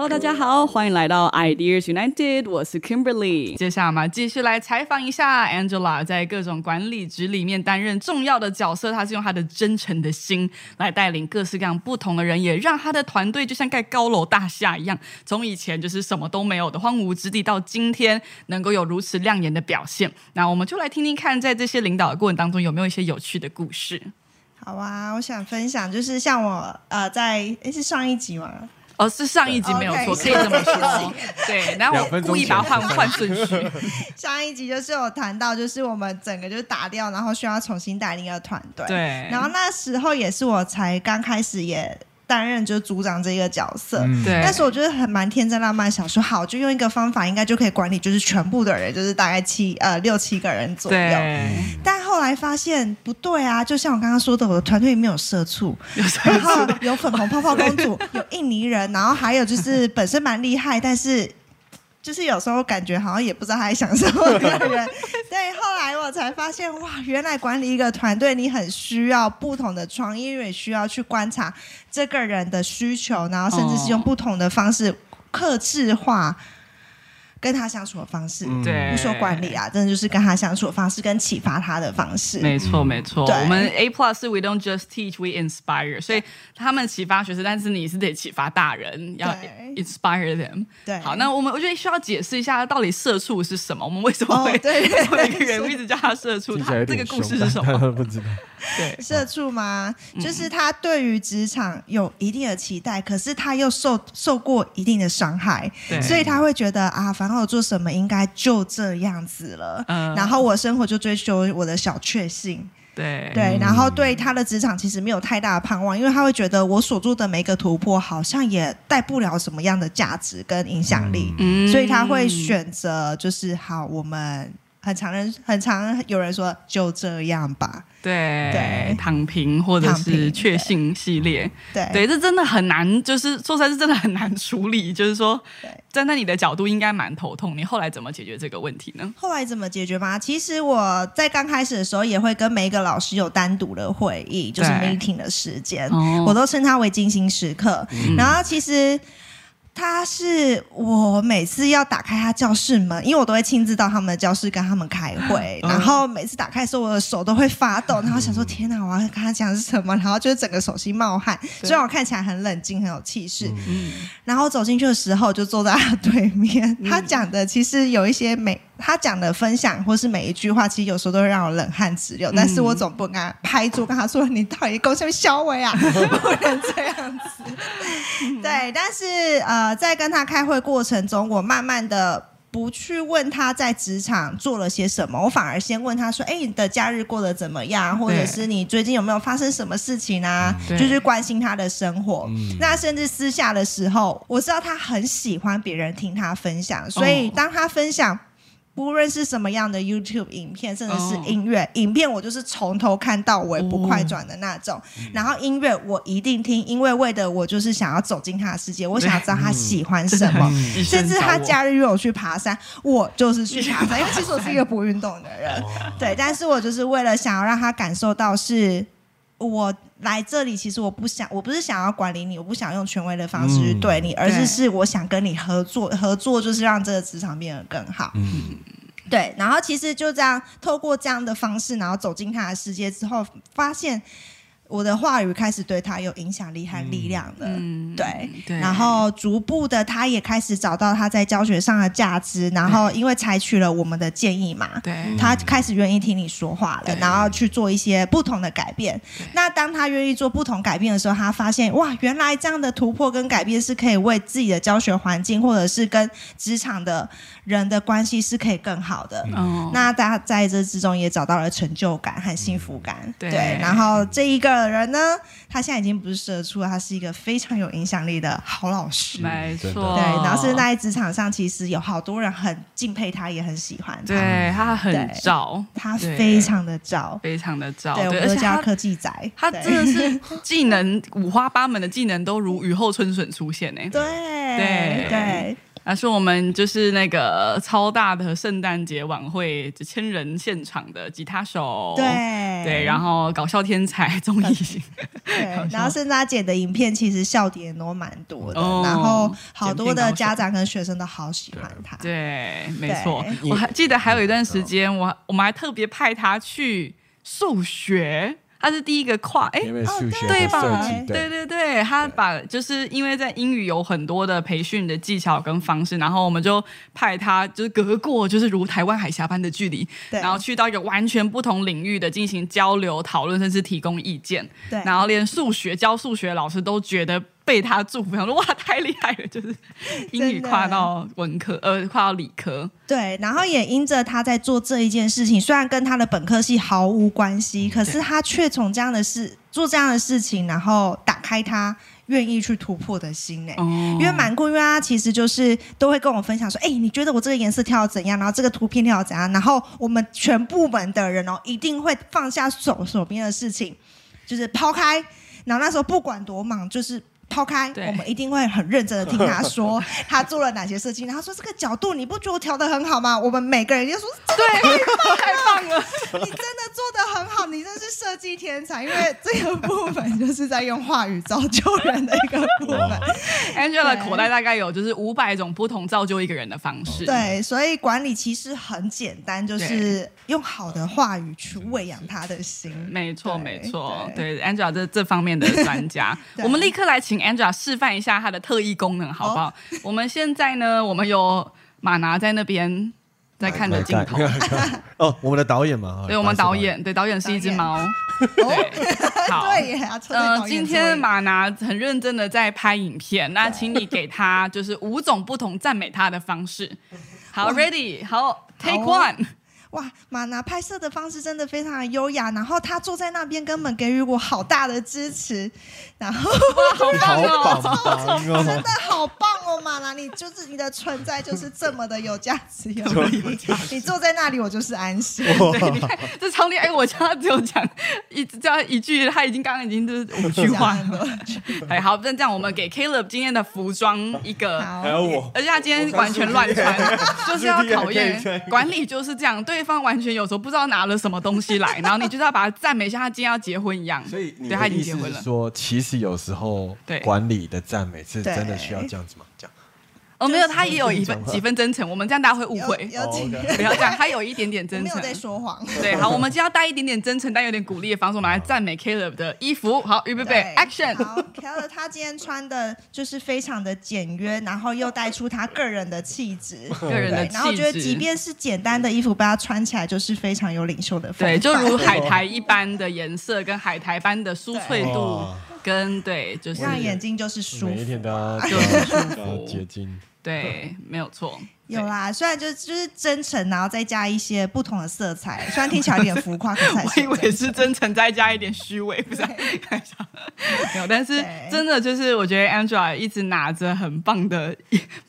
Hello，大家好，欢迎来到 Ideas United，我是 Kimberly。接下来嘛，继续来采访一下 Angela，在各种管理职里面担任重要的角色。她是用她的真诚的心来带领各式各样不同的人，也让她的团队就像盖高楼大厦一样，从以前就是什么都没有的荒芜之地，到今天能够有如此亮眼的表现。那我们就来听听看，在这些领导的过程当中，有没有一些有趣的故事？好啊，我想分享，就是像我呃，在诶是上一集吗？哦，是上一集没有错，可以这么说。对，然后我故意把它换换顺序。上一集就是有谈到，就是我们整个就是打掉，然后需要重新带领一个团队。对，然后那时候也是我才刚开始也。担任就是组长这一个角色，对。但是我觉得很蛮天真浪漫，想说好就用一个方法，应该就可以管理，就是全部的人，就是大概七呃六七个人左右。但后来发现不对啊，就像我刚刚说的，我的团队里面有社畜，然后有粉红泡泡公主，有印尼人，然后还有就是本身蛮厉害，但是。就是有时候感觉好像也不知道他在想什么的人，对。后来我才发现，哇，原来管理一个团队，你很需要不同的创意，因为需要去观察这个人的需求，然后甚至是用不同的方式克制化。跟他相处的方式，对，不说管理啊，真的就是跟他相处的方式，跟启发他的方式。没错，没错。我们 A Plus We don't just teach, we inspire。所以他们启发学生，但是你是得启发大人，要 inspire them。对。好，那我们我觉得需要解释一下，到底社畜是什么？我们为什么会对一个人一直叫他社畜？他这个故事是什么？不知道。对，社畜吗？就是他对于职场有一定的期待，可是他又受受过一定的伤害，所以他会觉得啊，反正我做什么应该就这样子了。嗯，然后我生活就追求我的小确幸。对对，然后对他的职场其实没有太大的盼望，因为他会觉得我所做的每一个突破好像也带不了什么样的价值跟影响力，所以他会选择就是好，我们很常人很常有人说就这样吧。对，躺平或者是确信系列，对，对，这真的很难，就是说出来是真的很难处理。就是说，站在你的角度，应该蛮头痛。你后来怎么解决这个问题呢？后来怎么解决吗？其实我在刚开始的时候，也会跟每一个老师有单独的会议，就是 meeting 的时间，我都称它为精心时刻。然后其实。他是我每次要打开他教室门，因为我都会亲自到他们的教室跟他们开会，然后每次打开的时候，我的手都会发抖，然后想说天哪，我要跟他讲是什么，然后就是整个手心冒汗。虽然我看起来很冷静，很有气势，然后走进去的时候就坐在他对面，他讲的其实有一些美。他讲的分享或是每一句话，其实有时候都会让我冷汗直流。但是我总不能拍桌跟他说：“你到底贡献小伟啊？” 不能这样子。对，但是呃，在跟他开会过程中，我慢慢的不去问他在职场做了些什么，我反而先问他说：“哎，你的假日过得怎么样？或者是你最近有没有发生什么事情啊？”就是关心他的生活。那甚至私下的时候，我知道他很喜欢别人听他分享，所以当他分享。不论是什么样的 YouTube 影片，甚至是音乐影片，我就是从头看到尾不快转的那种。然后音乐我一定听，因为为的我就是想要走进他的世界，我想要知道他喜欢什么。甚至他假日约我去爬山，我就是去爬山，因为其实我是一个不运动的人。对，但是我就是为了想要让他感受到是。我来这里，其实我不想，我不是想要管理你，我不想用权威的方式去对你，而是是我想跟你合作，合作就是让这个职场变得更好。嗯，对。然后其实就这样，透过这样的方式，然后走进他的世界之后，发现。我的话语开始对他有影响力和力量了，嗯对，然后逐步的他也开始找到他在教学上的价值，然后因为采取了我们的建议嘛，对，他开始愿意听你说话了，然后去做一些不同的改变。那当他愿意做不同改变的时候，他发现哇，原来这样的突破跟改变是可以为自己的教学环境，或者是跟职场的人的关系是可以更好的。那大家在这之中也找到了成就感和幸福感，对，然后这一个。的人呢，他现在已经不是社畜了，他是一个非常有影响力的好老师。没错，对，然后是在职场上，其实有好多人很敬佩他，也很喜欢他。对他很照，他非常的照，非常的照。对，我们家科技仔，他真的是技能五花八门的技能都如雨后春笋出现 呢。对对对。他是我们就是那个超大的圣诞节晚会几千人现场的吉他手，对。对，然后搞笑天才综艺型，对，然后甚至他剪的影片其实笑点都蛮多的，然后好多的家长跟学生都好喜欢他。对，没错，我还记得还有一段时间，我我们还特别派他去数学。他是第一个跨哎，对吧？对对对，他把就是因为在英语有很多的培训的技巧跟方式，然后我们就派他就是隔过就是如台湾海峡般的距离，然后去到一个完全不同领域的进行交流讨论，甚至提供意见。对，然后连数学教数学老师都觉得。被他祝福，想说哇，太厉害了！就是 英语跨到文科，呃，跨到理科。对，然后也因着他在做这一件事情，虽然跟他的本科系毫无关系，可是他却从这样的事做这样的事情，然后打开他愿意去突破的心呢。因为蛮酷，因为他其实就是都会跟我分享说，哎，你觉得我这个颜色跳怎样？然后这个图片跳怎样？然后我们全部门的人哦，一定会放下手手边的事情，就是抛开。然后那时候不管多忙，就是。抛开，我们一定会很认真的听他说 他做了哪些事情。然后说这个角度你不觉得我调的很好吗？我们每个人就说对，太棒了，你真的做的很好，你真是设计天才。因为这个部分就是在用话语造就人的一个部分。Angela 口袋大概有就是五百种不同造就一个人的方式。对，所以管理其实很简单，就是用好的话语去喂养他的心。没错，没错，对 Angela 这这方面的专家，我们立刻来请。Angela 示范一下它的特异功能，好不好？我们现在呢，我们有马拿在那边在看着镜头。哦，我们的导演嘛，对，我们导演，对，导演是一只猫。对，好，对，嗯，今天马拿很认真的在拍影片，那请你给他就是五种不同赞美他的方式。好，Ready，好，Take one。哇，马娜拍摄的方式真的非常的优雅，然后他坐在那边根本给予我好大的支持，然后好棒哦，真的好棒你就是你的存在就是这么的有价值，有你坐在那里我就是安心。对你看这超厉害，我叫他只有讲一叫一句，他已经刚刚已经就是五句话了。哎，好，那这样我们给 Caleb 今天的服装一个，还有我，而且他今天完全乱穿，就是要考验管理就是这样对。方完全有时候不知道拿了什么东西来，然后你就是要把他赞美一下，他今天要结婚一样。所以，对他已经结婚了。说其实有时候对管理的赞美是真的需要这样子吗？哦，没有，他也有一分几分真诚，我们这样大家会误会。不要这样，他有一点点真诚。没有在说谎。对，好，我们就要带一点点真诚，但有点鼓励的方式，我们来赞美 Caleb 的衣服。好，预备备，Action。好，Caleb 他今天穿的就是非常的简约，然后又带出他个人的气质，个人的气质。然后觉得即便是简单的衣服，被他穿起来就是非常有领袖的风对，就如海苔 一般的颜色，跟海苔般的酥脆度，跟对，就是让眼睛就是舒服，每一天都要 就是舒服，结晶。对，没有错。有啦，虽然就就是真诚，然后再加一些不同的色彩，虽然听起来有点浮夸，可是 我以为是真诚再加一点虚伪，不是 开玩笑。没有，但是真的就是我觉得 Angela 一直拿着很棒的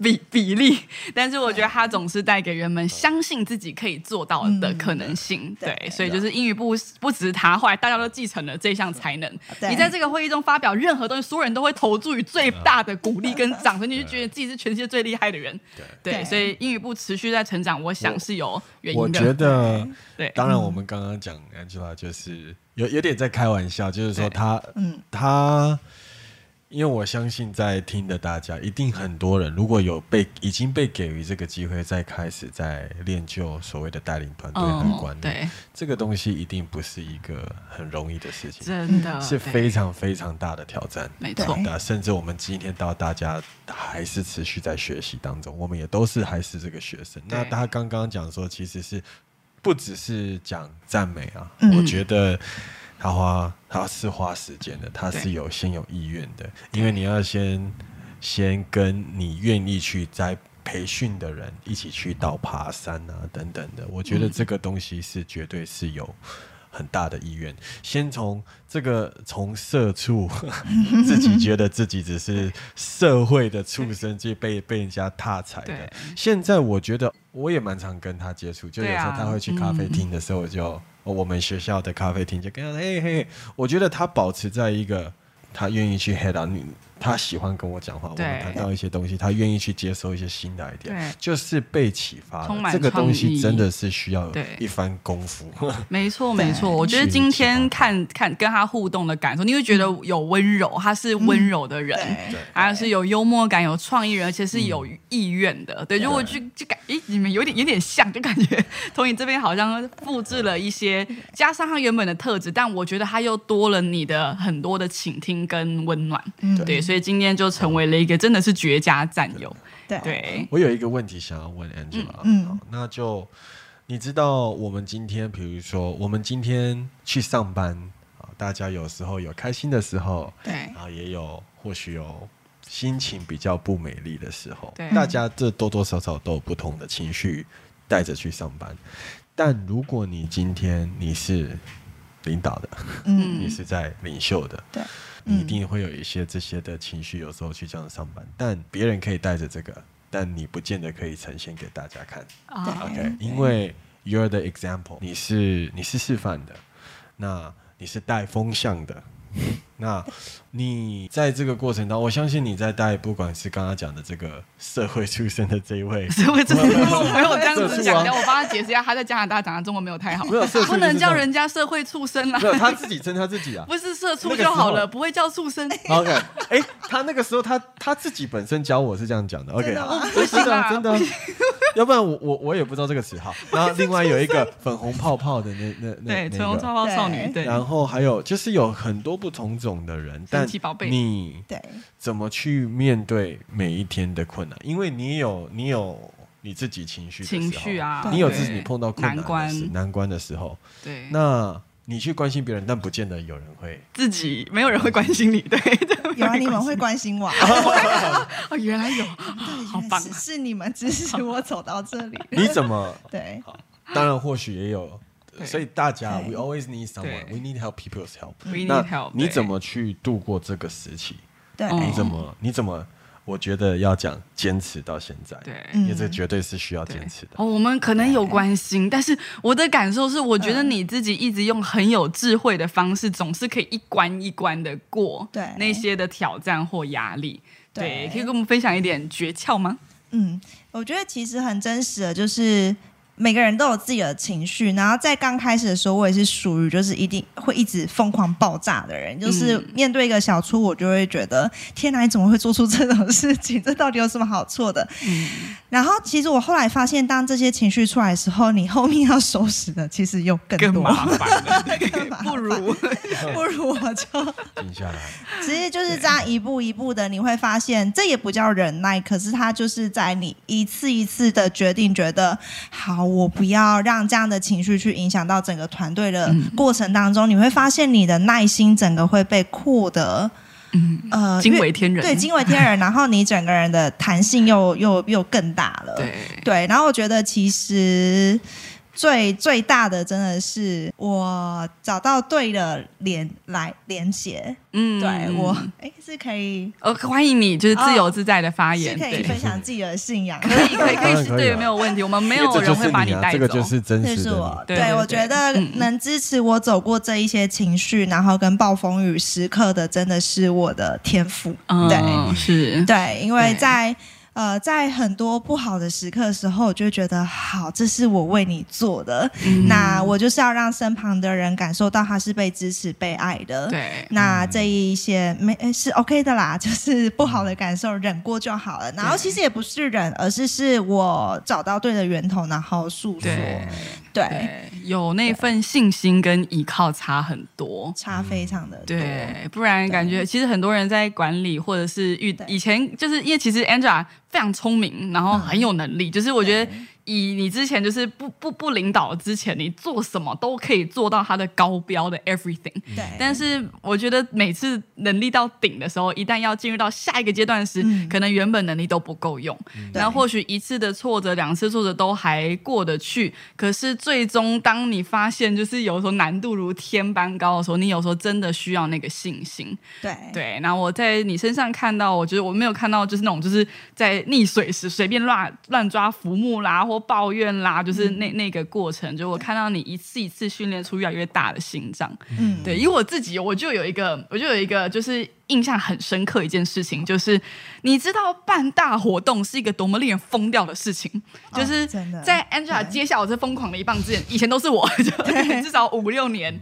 比比例，但是我觉得他总是带给人们相信自己可以做到的可能性。对，所以就是英语不不只是他，后来大家都继承了这项才能。你在这个会议中发表任何东西，所有人都会投注于最大的鼓励跟掌声，你就觉得自己是全世界最厉害的人。对，所以。英语部持续在成长，我想是有原因的。我觉得，对，当然我们刚刚讲 Angela 就是有有点在开玩笑，就是说他，嗯，他。因为我相信在听的大家一定很多人，如果有被已经被给予这个机会，再开始在练就所谓的带领团队和管理，这个东西一定不是一个很容易的事情，真的 是非常非常大的挑战，没错。甚至我们今天到大家还是持续在学习当中，我们也都是还是这个学生。那他刚刚讲说，其实是不只是讲赞美啊，我觉得。他花，他是花时间的，他是有先有意愿的，因为你要先先跟你愿意去在培训的人一起去到爬山啊等等的，我觉得这个东西是绝对是有很大的意愿。先从这个从社畜 自己觉得自己只是社会的畜生，就被被人家踏踩的。现在我觉得我也蛮常跟他接触，就有时候他会去咖啡厅的时候我就。我们学校的咖啡厅就跟他嘿嘿，我觉得他保持在一个他愿意去 head on 你，他喜欢跟我讲话，我们谈到一些东西，他愿意去接收一些新的 idea，就是被启发。这个东西真的是需要一番功夫。没错，没错。我觉得今天看看跟他互动的感受，你会觉得有温柔，他是温柔的人，还是有幽默感、有创意人，而且是有意愿的。对，如果去就感，诶，你们有点有点像，就感觉从你这边好像复制了一些，加上他原本的特质，但我觉得他又多了你的很多的倾听跟温暖。对。所以今天就成为了一个真的是绝佳战友。对，我有一个问题想要问 Angela，嗯，那就你知道我们今天，比如说我们今天去上班啊，大家有时候有开心的时候，对，然后也有或许有心情比较不美丽的时候，对，大家这多多少少都有不同的情绪带着去上班。但如果你今天你是领导的，嗯，你是在领袖的，对。你一定会有一些这些的情绪，有时候去这样上班，但别人可以带着这个，但你不见得可以呈现给大家看。OK，因为 you're the example，你是你是示范的，那你是带风向的。那你在这个过程当中，我相信你在带，不管是刚刚讲的这个社会出身的这一位，社会出身没有这样子讲的，我帮他解释一下，他在加拿大讲的中文没有太好，没有不能叫人家社会畜生啊，没有他自己称他自己啊，不是社畜就好了，不会叫畜生。OK，哎，他那个时候他他自己本身教我是这样讲的，OK，真的真的。要不然我我我也不知道这个词哈。然后另外有一个粉红泡泡的那那那对粉红泡泡少女对。然后还有就是有很多不同种的人，但你对怎么去面对每一天的困难？因为你有你有你自己情绪情绪啊，你有自己碰到困难难关难关的时候，对那。你去关心别人，但不见得有人会自己没有人会关心你，对，有啊，你们会关心我，哦，原来有，好棒，是你们支持我走到这里。你怎么对？当然，或许也有，所以大家，we always need someone，we need help people's help。那你怎么去度过这个时期？对，你怎么？你怎么？我觉得要讲坚持到现在，对，因为这绝对是需要坚持的。哦，我们可能有关心，但是我的感受是，我觉得你自己一直用很有智慧的方式，总是可以一关一关的过对那些的挑战或压力。对，可以跟我们分享一点诀窍吗？嗯，我觉得其实很真实的就是。每个人都有自己的情绪，然后在刚开始的时候，我也是属于就是一定会一直疯狂爆炸的人。就是面对一个小初，我就会觉得天哪，你怎么会做出这种事情？这到底有什么好错的？然后其实我后来发现，当这些情绪出来的时候，你后面要收拾的其实又更多，麻烦，不如 不如我就停下来。其实就是这样一步一步的，你会发现这也不叫忍耐，可是它就是在你一次一次的决定，觉得好。我不要让这样的情绪去影响到整个团队的过程当中，你会发现你的耐心整个会被扩得，嗯。呃惊为天人，对惊为天人，然后你整个人的弹性又又又更大了，对。对，然后我觉得其实。最最大的真的是我找到对的连来连接，嗯，对我哎是可以，呃欢迎你就是自由自在的发言，是可以分享自己的信仰，可以可以可以对没有问题，我们没有 人会把你带走，这个就是真实的，对我觉得能支持我走过这一些情绪，然后跟暴风雨时刻的，真的是我的天赋，对。是，对，因为在。呃，在很多不好的时刻的时候，我就觉得好，这是我为你做的。那我就是要让身旁的人感受到他是被支持、被爱的。对，那这一些没是 OK 的啦，就是不好的感受忍过就好了。然后其实也不是忍，而是是我找到对的源头，然后诉说。对，有那份信心跟依靠差很多，差非常的对，不然感觉其实很多人在管理或者是遇以前就是因为其实 Angela 非常聪明，然后很有能力，就是我觉得。以你之前就是不不不领导之前，你做什么都可以做到他的高标的 everything。对。但是我觉得每次能力到顶的时候，一旦要进入到下一个阶段时，可能原本能力都不够用。然后或许一次的挫折、两次挫折都还过得去，可是最终当你发现就是有时候难度如天般高的时候，你有时候真的需要那个信心。对。对。然后我在你身上看到，我觉得我没有看到就是那种就是在溺水时随便乱乱抓浮木啦。或抱怨啦，就是那那个过程，就我看到你一次一次训练出越来越大的心脏。嗯，对，因为我自己我就有一个，我就有一个就是印象很深刻一件事情，就是你知道办大活动是一个多么令人疯掉的事情，就是在 Angela 接下我这疯狂的一棒之前，以前都是我，就至少五六年。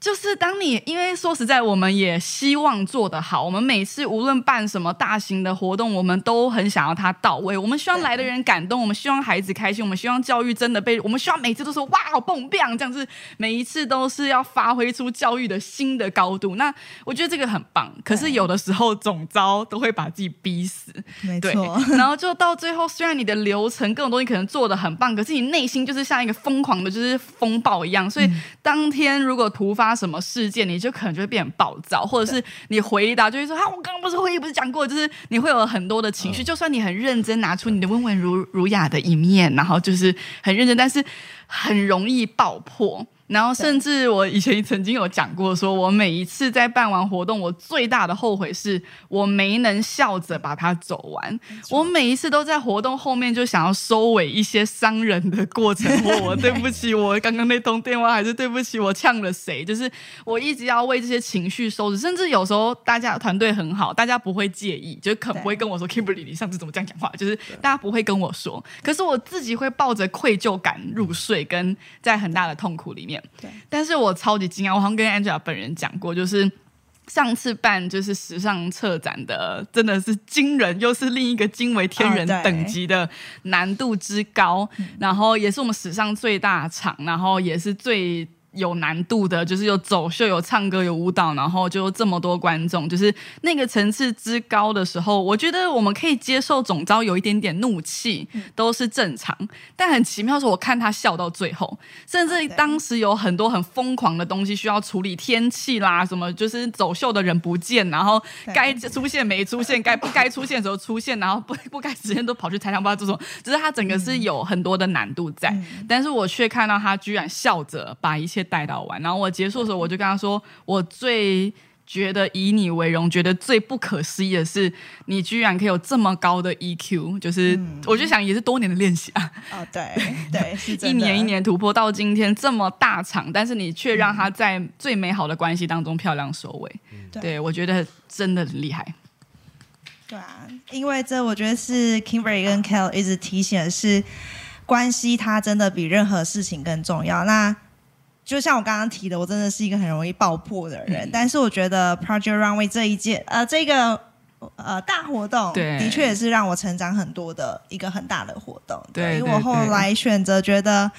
就是当你，因为说实在，我们也希望做得好。我们每次无论办什么大型的活动，我们都很想要它到位。我们希望来的人感动，我们希望孩子开心，我们希望教育真的被，我们希望每次都说哇好蹦棒，这样子每一次都是要发挥出教育的新的高度。那我觉得这个很棒。可是有的时候总招都会把自己逼死，没错。然后就到最后，虽然你的流程各种东西可能做的很棒，可是你内心就是像一个疯狂的，就是风暴一样。所以当天如果突发发什么事件，你就可能就会变暴躁，或者是你回答就会说：“啊，我刚刚不是会议不是讲过，就是你会有很多的情绪。就算你很认真，拿出你的温文儒儒雅的一面，然后就是很认真，但是很容易爆破。”然后，甚至我以前曾经有讲过，说我每一次在办完活动，我最大的后悔是我没能笑着把它走完。我每一次都在活动后面就想要收尾一些伤人的过程，我对不起我刚刚那通电话，还是对不起我呛了谁？就是我一直要为这些情绪收拾，甚至有时候大家团队很好，大家不会介意，就可不会跟我说 Kimberly，你上次怎么这样讲话？就是大家不会跟我说，可是我自己会抱着愧疚感入睡，跟在很大的痛苦里面。对，但是我超级惊讶，我好像跟 Angela 本人讲过，就是上次办就是时尚策展的，真的是惊人，又是另一个惊为天人等级的难度之高，然后也是我们史上最大场，然后也是最。有难度的，就是有走秀、有唱歌、有舞蹈，然后就这么多观众，就是那个层次之高的时候，我觉得我们可以接受总招有一点点怒气，都是正常。但很奇妙的是，我看他笑到最后，甚至当时有很多很疯狂的东西需要处理，天气啦，什么就是走秀的人不见，然后该出现没出现，该不该出现的时候出现，然后不不该时间都跑去台上，不知道这种，只是他整个是有很多的难度在，但是我却看到他居然笑着把一切。带到完，然后我结束的时候，我就跟他说：“我最觉得以你为荣，觉得最不可思议的是，你居然可以有这么高的 EQ。就是我就想，也是多年的练习啊。哦，对对，是一年一年突破到今天这么大场，但是你却让他在最美好的关系当中漂亮收尾。对，我觉得真的很厉害。对啊，因为这我觉得是 Kimberly 跟 Kel 一直提醒的是，关系它真的比任何事情更重要。那就像我刚刚提的，我真的是一个很容易爆破的人。但是我觉得 Project Runway 这一届，呃，这个呃大活动，的确也是让我成长很多的一个很大的活动。对，因为我后来选择觉得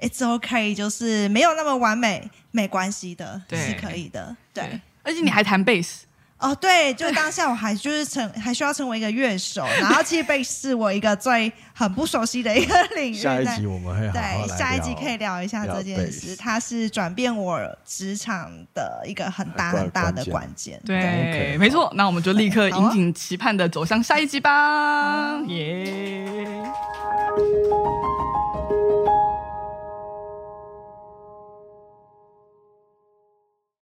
It's OK，就是没有那么完美，没关系的，是可以的。对，而且你还弹贝斯。哦，对，就当下我还就是成还需要成为一个乐手，然后其实贝是我一个最很不熟悉的一个领域。下一集我们会对下一集可以聊一下这件事，它是转变我职场的一个很大很大的关键。对，没错，那我们就立刻引颈期盼的走向下一集吧，耶！